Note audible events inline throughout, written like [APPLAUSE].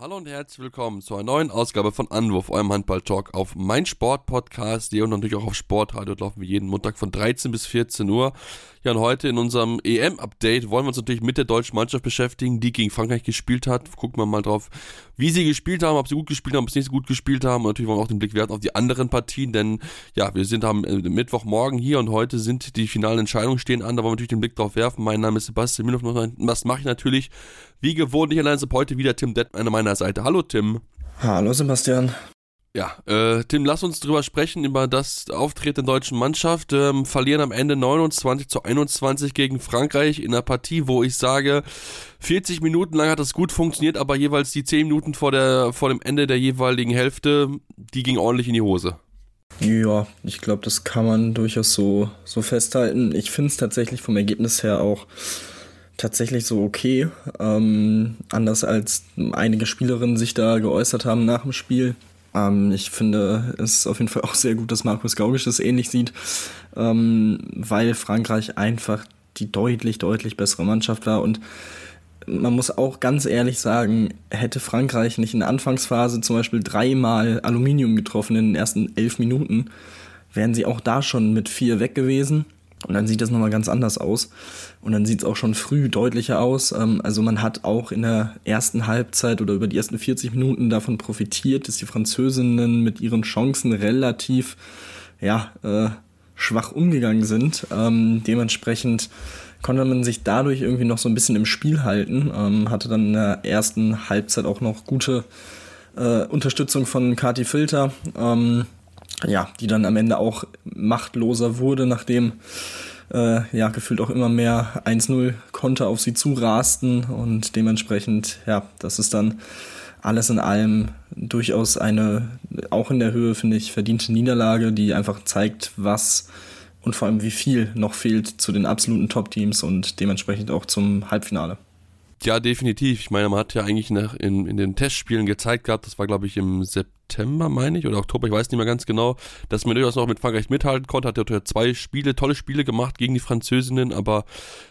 Hallo und herzlich willkommen zu einer neuen Ausgabe von Anwurf, eurem Handball-Talk auf meinsportpodcast.de und natürlich auch auf Sportradio. Laufen wir jeden Montag von 13 bis 14 Uhr. Ja, und heute in unserem EM-Update wollen wir uns natürlich mit der deutschen Mannschaft beschäftigen, die gegen Frankreich gespielt hat. Gucken wir mal drauf, wie sie gespielt haben, ob sie gut gespielt haben, ob sie nicht so gut gespielt haben. Und natürlich wollen wir auch den Blick werfen auf die anderen Partien, denn ja, wir sind am äh, Mittwochmorgen hier und heute sind die finalen Entscheidungen stehen an. Da wollen wir natürlich den Blick drauf werfen. Mein Name ist Sebastian Minhoff. Was mache ich natürlich? Wie gewohnt, nicht allein, heute wieder Tim Dett an meiner Seite. Hallo Tim. Hallo Sebastian. Ja, äh, Tim, lass uns drüber sprechen, über das Auftreten der deutschen Mannschaft. Ähm, verlieren am Ende 29 zu 21 gegen Frankreich in einer Partie, wo ich sage, 40 Minuten lang hat das gut funktioniert, aber jeweils die 10 Minuten vor, der, vor dem Ende der jeweiligen Hälfte, die ging ordentlich in die Hose. Ja, ich glaube, das kann man durchaus so, so festhalten. Ich finde es tatsächlich vom Ergebnis her auch tatsächlich so okay. Ähm, anders als einige Spielerinnen sich da geäußert haben nach dem Spiel. Ähm, ich finde es auf jeden Fall auch sehr gut, dass Markus Gaugisch das ähnlich sieht, ähm, weil Frankreich einfach die deutlich, deutlich bessere Mannschaft war und man muss auch ganz ehrlich sagen, hätte Frankreich nicht in der Anfangsphase zum Beispiel dreimal Aluminium getroffen in den ersten elf Minuten, wären sie auch da schon mit vier weg gewesen. Und dann sieht das nochmal ganz anders aus. Und dann sieht es auch schon früh deutlicher aus. Ähm, also man hat auch in der ersten Halbzeit oder über die ersten 40 Minuten davon profitiert, dass die Französinnen mit ihren Chancen relativ ja, äh, schwach umgegangen sind. Ähm, dementsprechend konnte man sich dadurch irgendwie noch so ein bisschen im Spiel halten. Ähm, hatte dann in der ersten Halbzeit auch noch gute äh, Unterstützung von Kati Filter. Ähm, ja, die dann am Ende auch machtloser wurde, nachdem äh, ja gefühlt auch immer mehr 1-0 Konter auf sie zurasten und dementsprechend, ja, das ist dann alles in allem durchaus eine, auch in der Höhe, finde ich, verdiente Niederlage, die einfach zeigt, was und vor allem wie viel noch fehlt zu den absoluten Top-Teams und dementsprechend auch zum Halbfinale. Ja, definitiv. Ich meine, man hat ja eigentlich nach, in, in den Testspielen gezeigt gehabt, das war glaube ich im September, meine ich, oder Oktober, ich weiß nicht mehr ganz genau, dass man durchaus noch mit Frankreich mithalten konnte. Hat ja zwei Spiele, tolle Spiele gemacht gegen die Französinnen, aber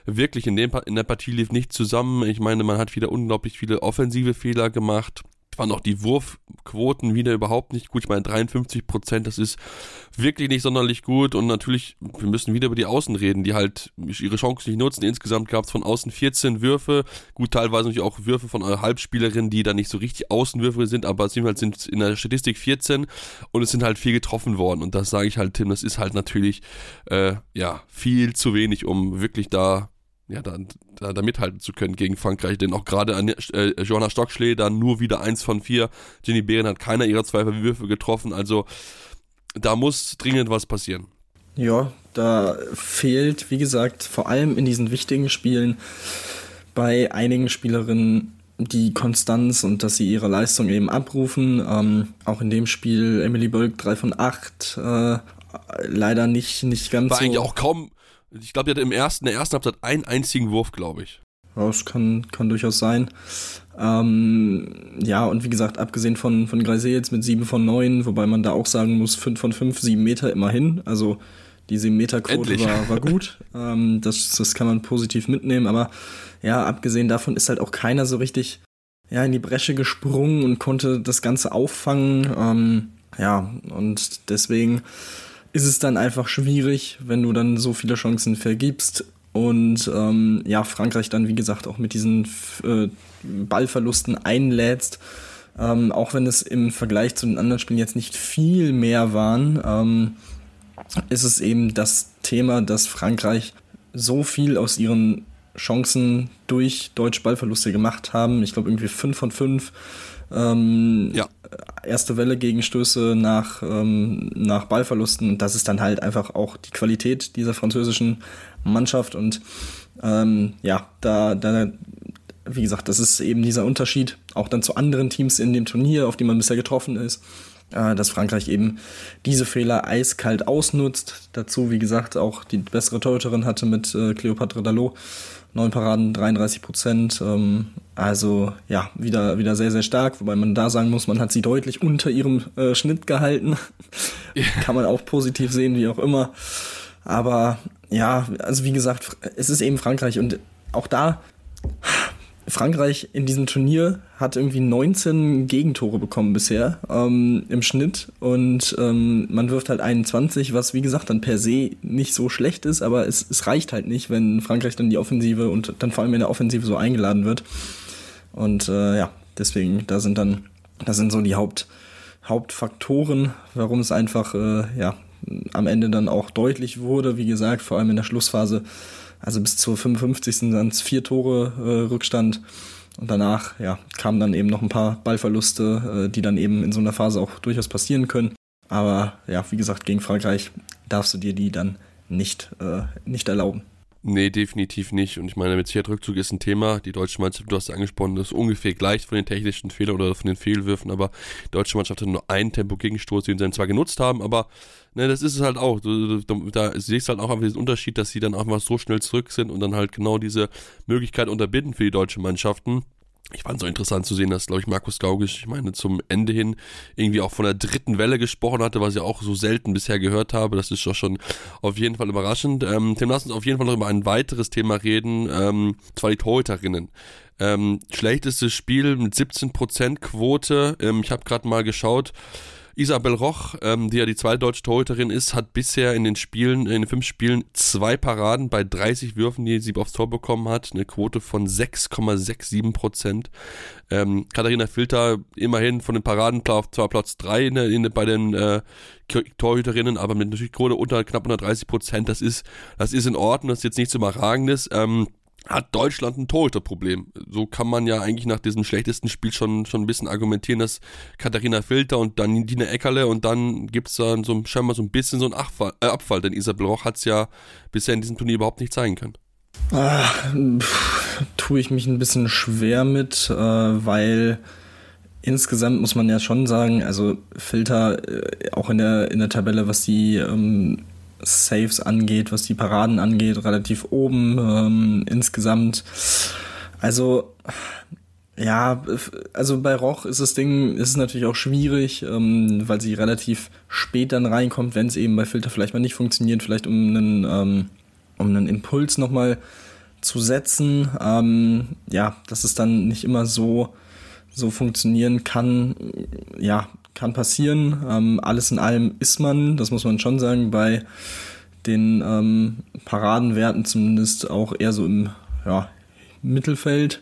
wirklich in, dem, in der Partie lief nicht zusammen. Ich meine, man hat wieder unglaublich viele offensive Fehler gemacht waren auch die Wurfquoten wieder überhaupt nicht gut. Ich meine, 53 Prozent, das ist wirklich nicht sonderlich gut. Und natürlich, wir müssen wieder über die Außen reden, die halt ihre Chancen nicht nutzen. Insgesamt gab es von außen 14 Würfe. Gut, teilweise natürlich auch Würfe von Halbspielerinnen, die da nicht so richtig Außenwürfe sind, aber es sind halt in der Statistik 14 und es sind halt viel getroffen worden. Und das sage ich halt, Tim, das ist halt natürlich, äh, ja, viel zu wenig, um wirklich da ja, da, da, da, mithalten zu können gegen Frankreich. Denn auch gerade an äh, Johanna Stockschlee dann nur wieder eins von vier. Jenny Behren hat keiner ihrer zwei Würfe getroffen. Also da muss dringend was passieren. Ja, da fehlt, wie gesagt, vor allem in diesen wichtigen Spielen bei einigen Spielerinnen die Konstanz und dass sie ihre Leistung eben abrufen. Ähm, auch in dem Spiel Emily Bölk 3 von 8. Äh, leider nicht, nicht ganz War so. eigentlich auch kaum, ich glaube, die hatte im ersten, der ersten Halbzeit einen einzigen Wurf, glaube ich. Ja, das kann, kann durchaus sein. Ähm, ja, und wie gesagt, abgesehen von, von Greise jetzt mit 7 von 9, wobei man da auch sagen muss, 5 von 5, 7 Meter immerhin. Also die 7 Meter Quote war, war gut. [LAUGHS] ähm, das, das kann man positiv mitnehmen, aber ja, abgesehen davon ist halt auch keiner so richtig ja, in die Bresche gesprungen und konnte das Ganze auffangen. Ähm, ja, und deswegen ist es dann einfach schwierig, wenn du dann so viele Chancen vergibst. Und ähm, ja, Frankreich dann, wie gesagt, auch mit diesen äh, Ballverlusten einlädst. Ähm, auch wenn es im Vergleich zu den anderen Spielen jetzt nicht viel mehr waren, ähm, ist es eben das Thema, dass Frankreich so viel aus ihren Chancen durch deutsche Ballverluste gemacht haben. Ich glaube irgendwie 5 von 5 ähm, ja. Erste Welle Gegenstöße nach, ähm, nach Ballverlusten. Und das ist dann halt einfach auch die Qualität dieser französischen Mannschaft. Und ähm, ja, da, da, wie gesagt, das ist eben dieser Unterschied auch dann zu anderen Teams in dem Turnier, auf die man bisher getroffen ist. äh, dass Frankreich eben diese Fehler eiskalt ausnutzt. Dazu, wie gesagt, auch die bessere Torhüterin hatte mit äh, Cleopatra Dallot. Neun Paraden, 33 Prozent. Ähm, also ja, wieder, wieder sehr, sehr stark. Wobei man da sagen muss, man hat sie deutlich unter ihrem äh, Schnitt gehalten. [LAUGHS] Kann man auch positiv sehen, wie auch immer. Aber ja, also wie gesagt, es ist eben Frankreich und auch da Frankreich in diesem Turnier hat irgendwie 19 Gegentore bekommen bisher ähm, im Schnitt und ähm, man wirft halt 21, was wie gesagt dann per se nicht so schlecht ist, aber es, es reicht halt nicht, wenn Frankreich dann die Offensive und dann vor allem in der Offensive so eingeladen wird. Und äh, ja, deswegen, da sind dann, da sind so die Haupt, Hauptfaktoren, warum es einfach äh, ja, am Ende dann auch deutlich wurde. Wie gesagt, vor allem in der Schlussphase also bis zur 55. sind es vier Tore äh, Rückstand. Und danach ja, kamen dann eben noch ein paar Ballverluste, äh, die dann eben in so einer Phase auch durchaus passieren können. Aber ja, wie gesagt, gegen Frankreich darfst du dir die dann nicht, äh, nicht erlauben. Nee, definitiv nicht. Und ich meine, mit Sicherheitsrückzug ist ein Thema. Die deutsche Mannschaft, du hast es angesprochen, ist ungefähr gleich von den technischen Fehlern oder von den Fehlwürfen, aber die deutsche Mannschaft hat nur einen Tempo-Gegenstoß, den sie dann zwar genutzt haben, aber ne, das ist es halt auch. Du, du, da siehst du halt auch einfach diesen Unterschied, dass sie dann einfach so schnell zurück sind und dann halt genau diese Möglichkeit unterbinden für die deutschen Mannschaften ich fand es so interessant zu sehen, dass, glaube ich, Markus Gaugisch, ich meine, zum Ende hin irgendwie auch von der dritten Welle gesprochen hatte, was ich auch so selten bisher gehört habe. Das ist doch schon auf jeden Fall überraschend. Ähm, Tim, lass uns auf jeden Fall noch über ein weiteres Thema reden, ähm, zwar die Torhüterinnen. Ähm, schlechtestes Spiel mit 17% Quote. Ähm, ich habe gerade mal geschaut. Isabel Roch, ähm, die ja die zweite deutsche Torhüterin ist, hat bisher in den Spielen, in den fünf Spielen zwei Paraden bei 30 Würfen, die sie aufs Tor bekommen hat. Eine Quote von 6,67 Prozent. Ähm, Katharina Filter immerhin von den Paraden zwar Platz 3 in, in, bei den äh, Torhüterinnen, aber mit natürlich Quote unter knapp 130 Prozent. Das ist, das ist in Ordnung, das ist jetzt nichts Überragendes. Ähm, hat Deutschland ein Torhüterproblem. So kann man ja eigentlich nach diesem schlechtesten Spiel schon, schon ein bisschen argumentieren, dass Katharina Filter und dann Dina Eckerle und dann gibt es dann so scheinbar so ein bisschen so einen Abfall, äh, Abfall denn Isabel Roch hat es ja bisher in diesem Turnier überhaupt nicht zeigen können. Ah, tue ich mich ein bisschen schwer mit, äh, weil insgesamt muss man ja schon sagen, also Filter äh, auch in der, in der Tabelle, was die ähm, Saves angeht, was die Paraden angeht, relativ oben ähm, insgesamt. Also ja, also bei Roch ist das Ding, ist es natürlich auch schwierig, ähm, weil sie relativ spät dann reinkommt, wenn es eben bei Filter vielleicht mal nicht funktioniert, vielleicht um einen, ähm, um einen Impuls nochmal zu setzen. Ähm, ja, dass es dann nicht immer so, so funktionieren kann. Ja, kann passieren. Ähm, alles in allem ist man, das muss man schon sagen, bei den ähm, Paradenwerten zumindest auch eher so im ja, Mittelfeld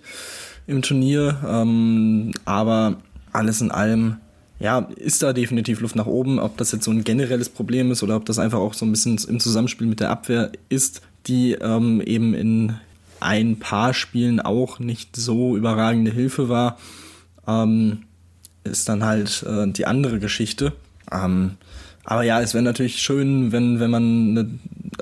im Turnier. Ähm, aber alles in allem, ja, ist da definitiv Luft nach oben. Ob das jetzt so ein generelles Problem ist oder ob das einfach auch so ein bisschen im Zusammenspiel mit der Abwehr ist, die ähm, eben in ein paar Spielen auch nicht so überragende Hilfe war. Ähm, ist dann halt äh, die andere Geschichte. Ähm, aber ja, es wäre natürlich schön, wenn, wenn, man eine,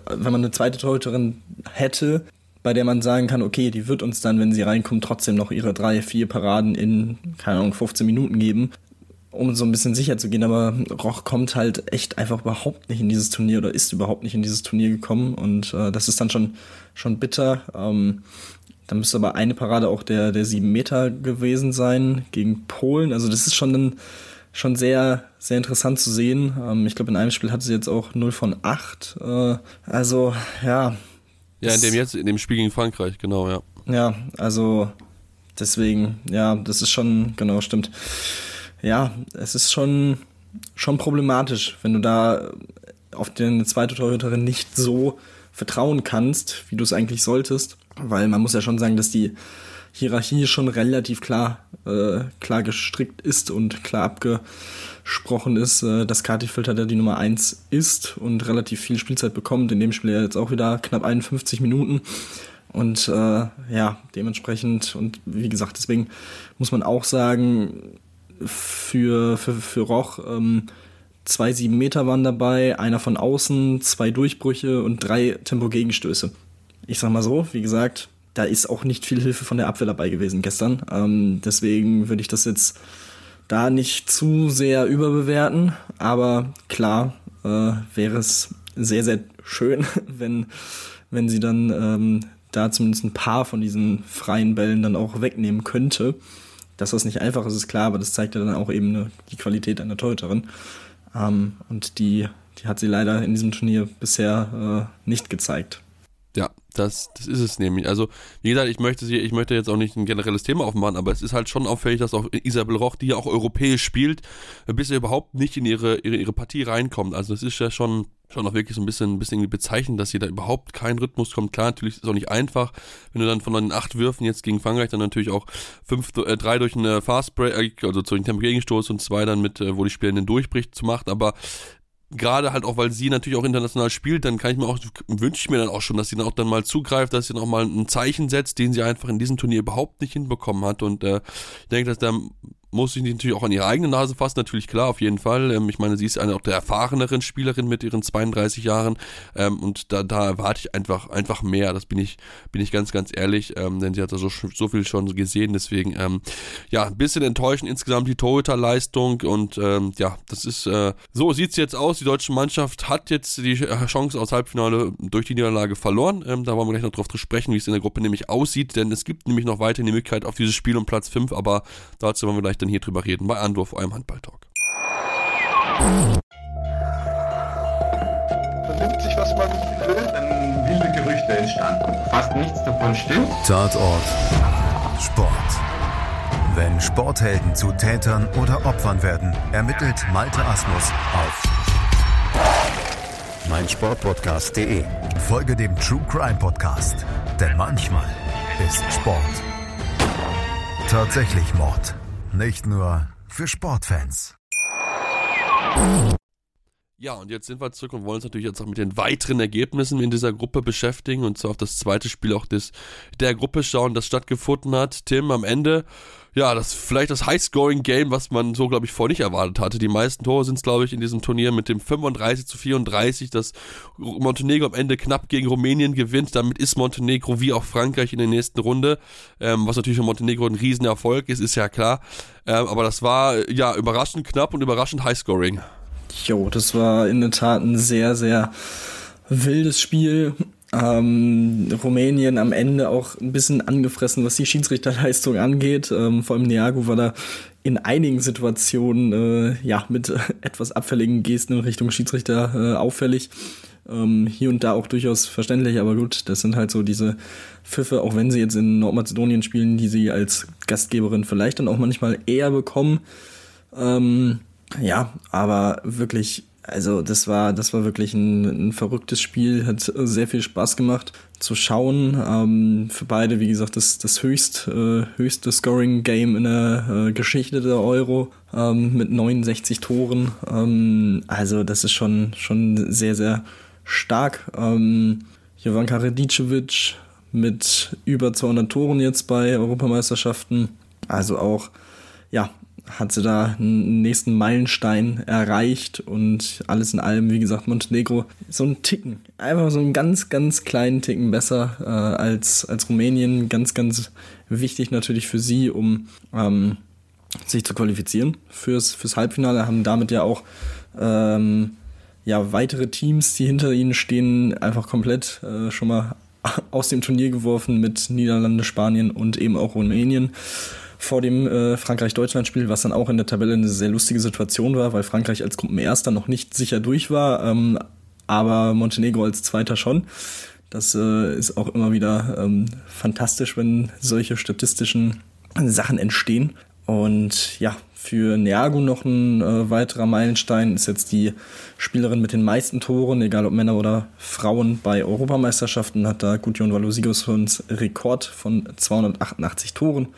wenn man eine zweite Torhüterin hätte, bei der man sagen kann, okay, die wird uns dann, wenn sie reinkommt, trotzdem noch ihre drei, vier Paraden in, keine Ahnung, 15 Minuten geben, um so ein bisschen sicher zu gehen. Aber Roch kommt halt echt einfach überhaupt nicht in dieses Turnier oder ist überhaupt nicht in dieses Turnier gekommen und äh, das ist dann schon, schon bitter. Ähm, da müsste aber eine Parade auch der, der sieben Meter gewesen sein gegen Polen. Also das ist schon, ein, schon sehr, sehr interessant zu sehen. Ähm, ich glaube, in einem Spiel hatte sie jetzt auch 0 von 8. Äh, also, ja. Ja, in dem jetzt, in dem Spiel gegen Frankreich, genau, ja. Ja, also deswegen, ja, das ist schon, genau, stimmt. Ja, es ist schon, schon problematisch, wenn du da auf deine zweite Torhüterin nicht so vertrauen kannst, wie du es eigentlich solltest. Weil man muss ja schon sagen, dass die Hierarchie schon relativ klar, äh, klar gestrickt ist und klar abgesprochen ist, äh, dass Filter der die Nummer 1 ist und relativ viel Spielzeit bekommt. In dem Spiel ja jetzt auch wieder knapp 51 Minuten. Und äh, ja, dementsprechend, und wie gesagt, deswegen muss man auch sagen, für, für, für Roch, ähm, zwei sieben Meter waren dabei, einer von außen, zwei Durchbrüche und drei Tempo-Gegenstöße ich sag mal so, wie gesagt, da ist auch nicht viel Hilfe von der Abwehr dabei gewesen gestern. Ähm, deswegen würde ich das jetzt da nicht zu sehr überbewerten, aber klar äh, wäre es sehr, sehr schön, [LAUGHS] wenn, wenn sie dann ähm, da zumindest ein paar von diesen freien Bällen dann auch wegnehmen könnte. Dass das nicht einfach ist, ist klar, aber das zeigt ja dann auch eben eine, die Qualität einer Torhüterin. Ähm, und die, die hat sie leider in diesem Turnier bisher äh, nicht gezeigt. Ja, das, das ist es nämlich. Also, wie gesagt, ich möchte sie, ich möchte jetzt auch nicht ein generelles Thema aufmachen, aber es ist halt schon auffällig, dass auch Isabel Roch, die ja auch europäisch spielt, bisher überhaupt nicht in ihre, ihre, ihre Partie reinkommt. Also es ist ja schon, schon auch wirklich so ein bisschen, ein bisschen bezeichnend, dass sie da überhaupt kein Rhythmus kommt. Klar, natürlich ist es auch nicht einfach, wenn du dann von den acht Würfen jetzt gegen Frankreich dann natürlich auch fünf, äh, drei durch einen Fast Break, also durch einen Tempo-Gegenstoß und zwei dann mit, äh, wo die Spielerin durchbricht, zu macht, aber gerade halt auch, weil sie natürlich auch international spielt, dann kann ich mir auch, wünsche ich mir dann auch schon, dass sie dann auch dann mal zugreift, dass sie dann auch mal ein Zeichen setzt, den sie einfach in diesem Turnier überhaupt nicht hinbekommen hat. Und äh, ich denke, dass da muss sich natürlich auch an ihre eigene Nase fassen, natürlich klar, auf jeden Fall. Ähm, ich meine, sie ist eine auch der erfahreneren Spielerin mit ihren 32 Jahren ähm, und da, da erwarte ich einfach, einfach mehr. Das bin ich, bin ich ganz, ganz ehrlich, ähm, denn sie hat da so, so viel schon gesehen. Deswegen, ähm, ja, ein bisschen enttäuschend insgesamt die Torhüter-Leistung und ähm, ja, das ist, äh, so sieht's jetzt aus. Die deutsche Mannschaft hat jetzt die Chance aus Halbfinale durch die Niederlage verloren. Ähm, da wollen wir gleich noch drauf zu sprechen, wie es in der Gruppe nämlich aussieht, denn es gibt nämlich noch weiterhin die Möglichkeit auf dieses Spiel um Platz 5, aber dazu wollen wir gleich dann hier drüber reden bei Andorf, eurem Handballtalk. Vernimmt sich, was man will, dann wilde Gerüchte entstanden. Fast nichts davon stimmt. Tatort Sport. Wenn Sporthelden zu Tätern oder Opfern werden, ermittelt Malte Asmus auf meinsportpodcast.de. Folge dem True Crime Podcast, denn manchmal ist Sport tatsächlich Mord. Nicht nur für Sportfans. Ja, und jetzt sind wir zurück und wollen uns natürlich jetzt auch mit den weiteren Ergebnissen in dieser Gruppe beschäftigen und zwar auf das zweite Spiel auch des, der Gruppe schauen, das stattgefunden hat. Tim, am Ende ja, das vielleicht das High-Scoring-Game, was man so, glaube ich, vorher nicht erwartet hatte. Die meisten Tore sind es, glaube ich, in diesem Turnier mit dem 35 zu 34, dass Montenegro am Ende knapp gegen Rumänien gewinnt. Damit ist Montenegro wie auch Frankreich in der nächsten Runde, ähm, was natürlich für Montenegro ein Riesenerfolg ist, ist ja klar. Ähm, aber das war ja überraschend knapp und überraschend High-Scoring. Jo, das war in der Tat ein sehr, sehr wildes Spiel. Ähm, Rumänien am Ende auch ein bisschen angefressen, was die Schiedsrichterleistung angeht. Ähm, vor allem Niago war da in einigen Situationen äh, ja mit [LAUGHS] etwas abfälligen Gesten in Richtung Schiedsrichter äh, auffällig. Ähm, hier und da auch durchaus verständlich, aber gut, das sind halt so diese Pfiffe, auch wenn sie jetzt in Nordmazedonien spielen, die sie als Gastgeberin vielleicht dann auch manchmal eher bekommen. Ähm, ja, aber wirklich also das war, das war wirklich ein, ein, verrücktes Spiel, hat sehr viel Spaß gemacht zu schauen. Ähm, für beide, wie gesagt, das, das höchst, äh, höchste Scoring-Game in der äh, Geschichte der Euro ähm, mit 69 Toren. Ähm, also das ist schon, schon sehr, sehr stark. Ähm, Jovanka Radicevic mit über 200 Toren jetzt bei Europameisterschaften. Also auch, ja, hat sie da einen nächsten Meilenstein erreicht und alles in allem, wie gesagt, Montenegro so einen Ticken, einfach so einen ganz, ganz kleinen Ticken besser äh, als, als Rumänien. Ganz, ganz wichtig natürlich für sie, um ähm, sich zu qualifizieren fürs, fürs Halbfinale, haben damit ja auch ähm, ja, weitere Teams, die hinter ihnen stehen, einfach komplett äh, schon mal [LAUGHS] aus dem Turnier geworfen mit Niederlande, Spanien und eben auch Rumänien vor dem äh, Frankreich-Deutschland-Spiel, was dann auch in der Tabelle eine sehr lustige Situation war, weil Frankreich als Gruppenerster noch nicht sicher durch war, ähm, aber Montenegro als Zweiter schon. Das äh, ist auch immer wieder ähm, fantastisch, wenn solche statistischen Sachen entstehen. Und ja, für Neago noch ein äh, weiterer Meilenstein ist jetzt die Spielerin mit den meisten Toren, egal ob Männer oder Frauen, bei Europameisterschaften hat da Gudjon Valosigos uns Rekord von 288 Toren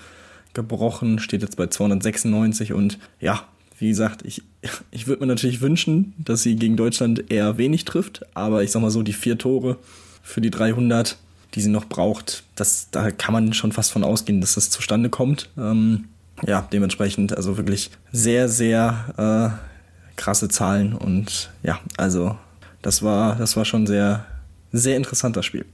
gebrochen, steht jetzt bei 296 und ja, wie gesagt, ich, ich würde mir natürlich wünschen, dass sie gegen Deutschland eher wenig trifft, aber ich sag mal so, die vier Tore für die 300, die sie noch braucht, das, da kann man schon fast von ausgehen, dass das zustande kommt. Ähm, ja, dementsprechend also wirklich sehr, sehr äh, krasse Zahlen und ja, also das war, das war schon sehr, sehr interessanter Spiel.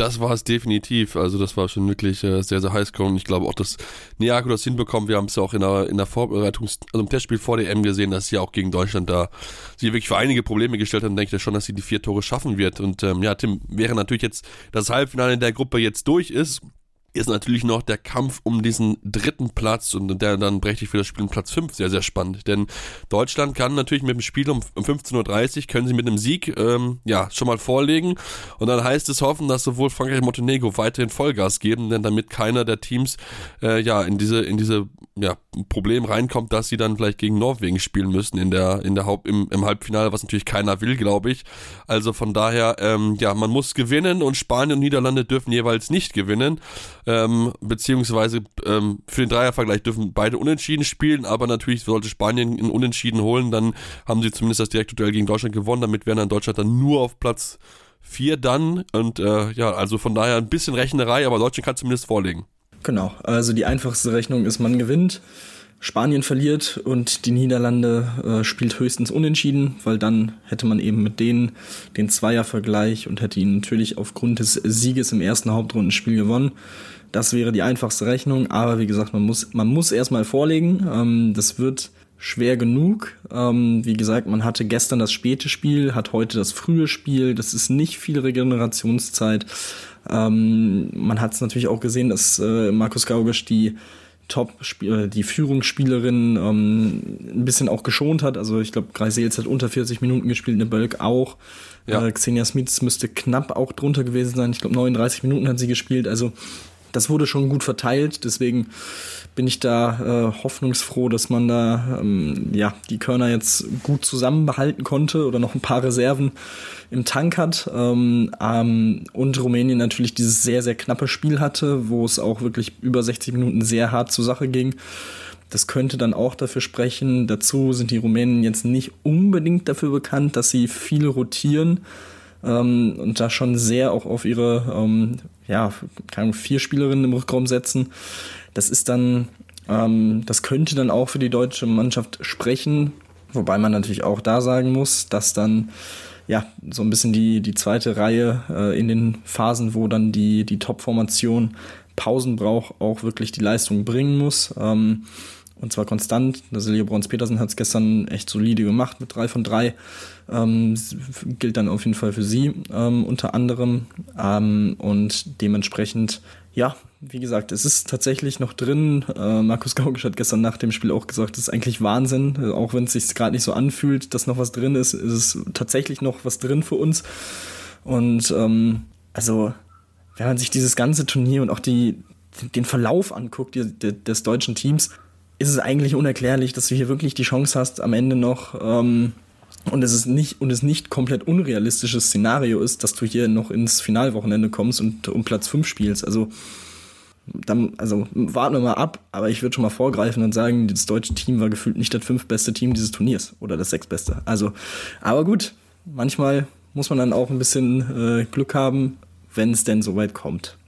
Das war es definitiv. Also das war schon wirklich äh, sehr, sehr heiß und ich glaube auch, dass Niago das hinbekommt. Wir haben es ja auch in der, in der Vorbereitung, also im Testspiel vor der M gesehen, dass sie auch gegen Deutschland da sie wirklich für einige Probleme gestellt haben. Denke ich schon, dass sie die vier Tore schaffen wird. Und ähm, ja, Tim, wäre natürlich jetzt das Halbfinale in der Gruppe jetzt durch ist, ist natürlich noch der Kampf um diesen dritten Platz und der dann ich für das Spiel um Platz 5 sehr, sehr spannend. Denn Deutschland kann natürlich mit dem Spiel um 15.30 Uhr, können sie mit einem Sieg ähm, ja schon mal vorlegen und dann heißt es hoffen, dass sowohl Frankreich und Montenegro weiterhin Vollgas geben, denn damit keiner der Teams äh, ja in diese, in diese ja, Problem reinkommt, dass sie dann vielleicht gegen Norwegen spielen müssen in der, in der Haupt, im, im Halbfinale, was natürlich keiner will, glaube ich. Also von daher, ähm, ja, man muss gewinnen und Spanien und Niederlande dürfen jeweils nicht gewinnen ähm, beziehungsweise ähm, für den Dreiervergleich dürfen beide unentschieden spielen, aber natürlich sollte Spanien einen Unentschieden holen, dann haben sie zumindest das direkte Duell gegen Deutschland gewonnen, damit wären dann Deutschland dann nur auf Platz 4 dann und äh, ja, also von daher ein bisschen Rechnerei, aber Deutschland kann zumindest vorlegen. Genau, also die einfachste Rechnung ist, man gewinnt. Spanien verliert und die Niederlande äh, spielt höchstens unentschieden, weil dann hätte man eben mit denen den Zweiervergleich und hätte ihn natürlich aufgrund des Sieges im ersten Hauptrundenspiel gewonnen. Das wäre die einfachste Rechnung, aber wie gesagt, man muss, man muss erstmal vorlegen. Ähm, das wird schwer genug. Ähm, wie gesagt, man hatte gestern das späte Spiel, hat heute das frühe Spiel. Das ist nicht viel Regenerationszeit. Ähm, man hat es natürlich auch gesehen, dass äh, Markus Gaugisch die Top, die Führungsspielerin ähm, ein bisschen auch geschont hat. Also ich glaube, Greisels hat unter 40 Minuten gespielt, eine Bölk auch. Ja. Äh, Xenia Smith müsste knapp auch drunter gewesen sein. Ich glaube, 39 Minuten hat sie gespielt. Also das wurde schon gut verteilt, deswegen bin ich da äh, hoffnungsfroh, dass man da ähm, ja die Körner jetzt gut zusammenbehalten konnte oder noch ein paar Reserven im Tank hat ähm, ähm, und Rumänien natürlich dieses sehr sehr knappe Spiel hatte, wo es auch wirklich über 60 Minuten sehr hart zur Sache ging. Das könnte dann auch dafür sprechen. Dazu sind die Rumänen jetzt nicht unbedingt dafür bekannt, dass sie viel rotieren ähm, und da schon sehr auch auf ihre ähm, ja, keine vier Spielerinnen im Rückraum setzen. Das ist dann, ähm, das könnte dann auch für die deutsche Mannschaft sprechen, wobei man natürlich auch da sagen muss, dass dann ja so ein bisschen die, die zweite Reihe äh, in den Phasen, wo dann die, die Top-Formation Pausen braucht, auch wirklich die Leistung bringen muss. Ähm, und zwar konstant. Der Silje Brons-Petersen hat es gestern echt solide gemacht mit drei von drei. Ähm, gilt dann auf jeden Fall für sie ähm, unter anderem. Ähm, und dementsprechend, ja, wie gesagt, es ist tatsächlich noch drin. Äh, Markus Gaugisch hat gestern nach dem Spiel auch gesagt, das ist eigentlich Wahnsinn. Auch wenn es sich gerade nicht so anfühlt, dass noch was drin ist, ist es tatsächlich noch was drin für uns. Und ähm, also, wenn man sich dieses ganze Turnier und auch die, den Verlauf anguckt die, die, des deutschen Teams, ist es eigentlich unerklärlich, dass du hier wirklich die Chance hast, am Ende noch ähm, und es ist nicht und es nicht komplett unrealistisches Szenario ist, dass du hier noch ins Finalwochenende kommst und um Platz 5 spielst. Also dann, also warten wir mal ab, aber ich würde schon mal vorgreifen und sagen, das deutsche Team war gefühlt nicht das fünftbeste Team dieses Turniers oder das sechstbeste. Also, aber gut, manchmal muss man dann auch ein bisschen äh, Glück haben, wenn es denn soweit kommt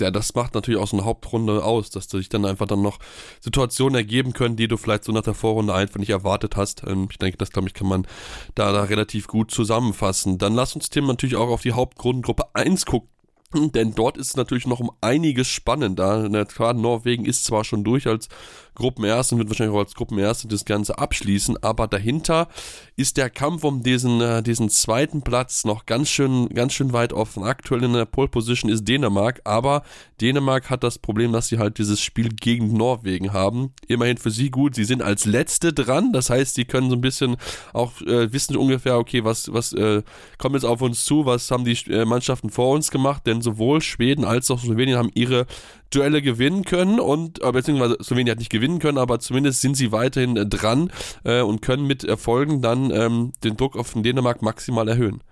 ja, das macht natürlich auch so eine Hauptrunde aus, dass sich dann einfach dann noch Situationen ergeben können, die du vielleicht so nach der Vorrunde einfach nicht erwartet hast. Ähm, ich denke, das glaube ich kann man da, da relativ gut zusammenfassen. Dann lass uns Tim natürlich auch auf die Hauptgrundengruppe 1 gucken. Denn dort ist es natürlich noch um einiges spannender. Klar, Norwegen ist zwar schon durch als Gruppenerste und wird wahrscheinlich auch als Gruppenerste das Ganze abschließen. Aber dahinter ist der Kampf um diesen, äh, diesen zweiten Platz noch ganz schön, ganz schön weit offen. Aktuell in der Pole Position ist Dänemark, aber Dänemark hat das Problem, dass sie halt dieses Spiel gegen Norwegen haben. Immerhin für sie gut. Sie sind als Letzte dran. Das heißt, sie können so ein bisschen auch äh, wissen ungefähr, okay, was, was äh, kommt jetzt auf uns zu, was haben die äh, Mannschaften vor uns gemacht, denn sowohl Schweden als auch Slowenien haben ihre Duelle gewinnen können und äh, beziehungsweise Slowenien hat nicht gewinnen können, aber zumindest sind sie weiterhin äh, dran äh, und können mit Erfolgen dann ähm, den Druck auf den Dänemark maximal erhöhen.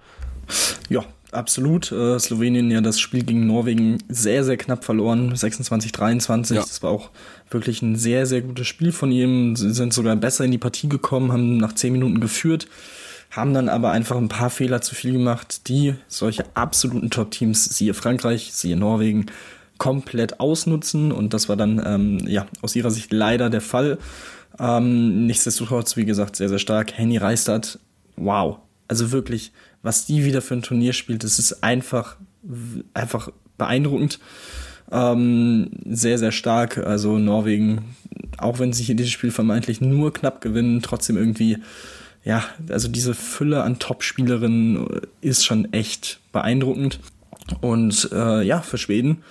Ja, absolut. Äh, Slowenien ja das Spiel gegen Norwegen sehr, sehr knapp verloren, 26-23. Ja. Das war auch wirklich ein sehr, sehr gutes Spiel von ihm. Sie sind sogar besser in die Partie gekommen, haben nach zehn Minuten geführt haben dann aber einfach ein paar Fehler zu viel gemacht, die solche absoluten Top-Teams, siehe Frankreich, siehe Norwegen, komplett ausnutzen und das war dann ähm, ja aus ihrer Sicht leider der Fall. Ähm, nichtsdestotrotz, wie gesagt, sehr, sehr stark. Henny Reistadt, wow. Also wirklich, was die wieder für ein Turnier spielt, das ist einfach einfach beeindruckend. Ähm, sehr, sehr stark. Also Norwegen, auch wenn sie hier dieses Spiel vermeintlich nur knapp gewinnen, trotzdem irgendwie, ja, also diese Fülle an Top-Spielerinnen ist schon echt beeindruckend. Und äh, ja, für Schweden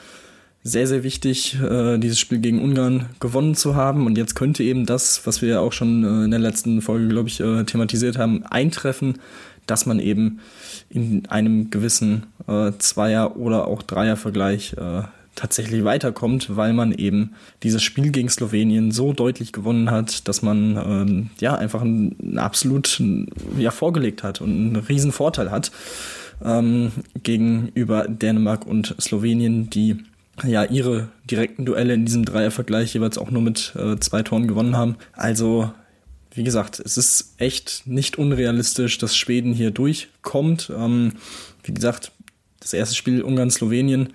sehr, sehr wichtig, äh, dieses Spiel gegen Ungarn gewonnen zu haben. Und jetzt könnte eben das, was wir ja auch schon äh, in der letzten Folge, glaube ich, äh, thematisiert haben, eintreffen, dass man eben in einem gewissen äh, Zweier- oder auch Dreier-Vergleich äh, tatsächlich weiterkommt, weil man eben dieses Spiel gegen Slowenien so deutlich gewonnen hat, dass man ähm, ja einfach einen, absolut ja, vorgelegt hat und einen riesen Vorteil hat ähm, gegenüber Dänemark und Slowenien, die ja ihre direkten Duelle in diesem Dreiervergleich jeweils auch nur mit äh, zwei Toren gewonnen haben. Also wie gesagt, es ist echt nicht unrealistisch, dass Schweden hier durchkommt. Ähm, wie gesagt, das erste Spiel Ungarn-Slowenien.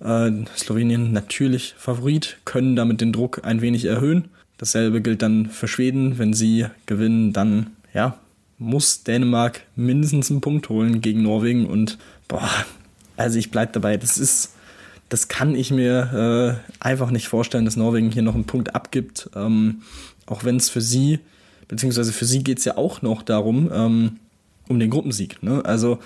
Äh, Slowenien natürlich Favorit, können damit den Druck ein wenig erhöhen. Dasselbe gilt dann für Schweden. Wenn sie gewinnen, dann ja, muss Dänemark mindestens einen Punkt holen gegen Norwegen. Und boah, also ich bleibe dabei, das ist, das kann ich mir äh, einfach nicht vorstellen, dass Norwegen hier noch einen Punkt abgibt. Ähm, auch wenn es für sie, beziehungsweise für sie geht es ja auch noch darum, ähm, um den Gruppensieg. Ne? Also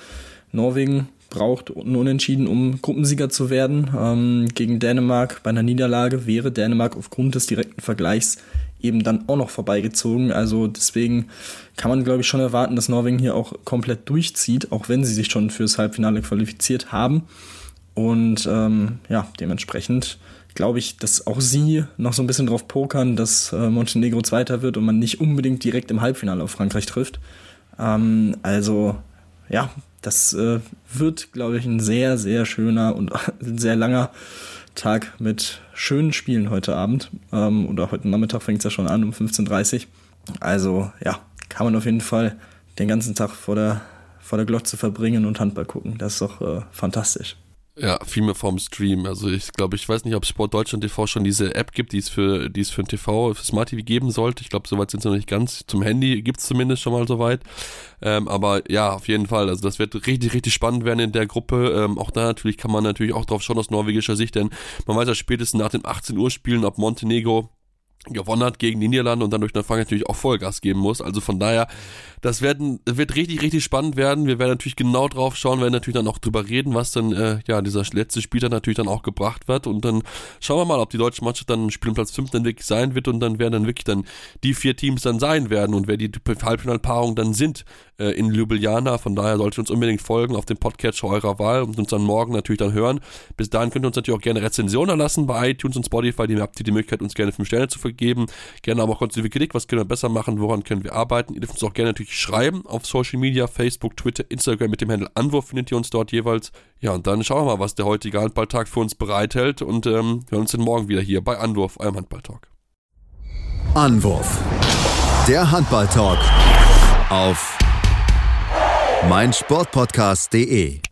Norwegen braucht einen Unentschieden, um Gruppensieger zu werden. Ähm, gegen Dänemark bei einer Niederlage wäre Dänemark aufgrund des direkten Vergleichs eben dann auch noch vorbeigezogen. Also deswegen kann man, glaube ich, schon erwarten, dass Norwegen hier auch komplett durchzieht, auch wenn sie sich schon fürs Halbfinale qualifiziert haben. Und ähm, ja, dementsprechend glaube ich, dass auch sie noch so ein bisschen drauf pokern, dass äh, Montenegro Zweiter wird und man nicht unbedingt direkt im Halbfinale auf Frankreich trifft. Ähm, also ja, das äh, wird, glaube ich, ein sehr, sehr schöner und [LAUGHS] sehr langer Tag mit schönen Spielen heute Abend. Ähm, oder heute Nachmittag fängt es ja schon an um 15.30 Uhr. Also ja, kann man auf jeden Fall den ganzen Tag vor der, vor der Glotze verbringen und Handball gucken. Das ist doch äh, fantastisch. Ja, viel mehr vom Stream. Also ich glaube, ich weiß nicht, ob Sport Deutschland TV schon diese App gibt, die es für, die es für ein TV, für Smart TV geben sollte. Ich glaube, soweit sind sie noch nicht ganz. Zum Handy gibt es zumindest schon mal soweit. Ähm, aber ja, auf jeden Fall. Also das wird richtig, richtig spannend werden in der Gruppe. Ähm, auch da natürlich kann man natürlich auch drauf schauen aus norwegischer Sicht, denn man weiß ja spätestens nach den 18 Uhr Spielen, ob Montenegro gewonnen hat gegen die Niederlande und dann durch den Fang natürlich auch Vollgas geben muss. Also von daher, das werden, wird richtig, richtig spannend werden. Wir werden natürlich genau drauf schauen, werden natürlich dann auch drüber reden, was dann, äh, ja, dieser letzte Spiel natürlich dann auch gebracht wird. Und dann schauen wir mal, ob die deutsche Mannschaft dann Spiel um Platz 5 dann wirklich sein wird und dann werden dann wirklich dann die vier Teams dann sein werden und wer die Halbfinalpaarung dann sind äh, in Ljubljana. Von daher solltet ihr uns unbedingt folgen auf dem Podcast eurer Wahl und uns dann morgen natürlich dann hören. Bis dahin könnt ihr uns natürlich auch gerne Rezensionen lassen bei iTunes und Spotify. Die habt ihr die Möglichkeit, uns gerne 5 Sterne zu vergeben. Gerne aber auch konstruktive Kritik. Was können wir besser machen? Woran können wir arbeiten? Ihr dürft uns auch gerne natürlich schreiben auf Social Media, Facebook, Twitter, Instagram mit dem Handel Anwurf findet ihr uns dort jeweils. Ja, und dann schauen wir mal, was der heutige Handballtag für uns bereithält und ähm, hören uns dann morgen wieder hier bei Anwurf, eurem Handballtalk. Anwurf. Der Handballtalk auf meinsportpodcast.de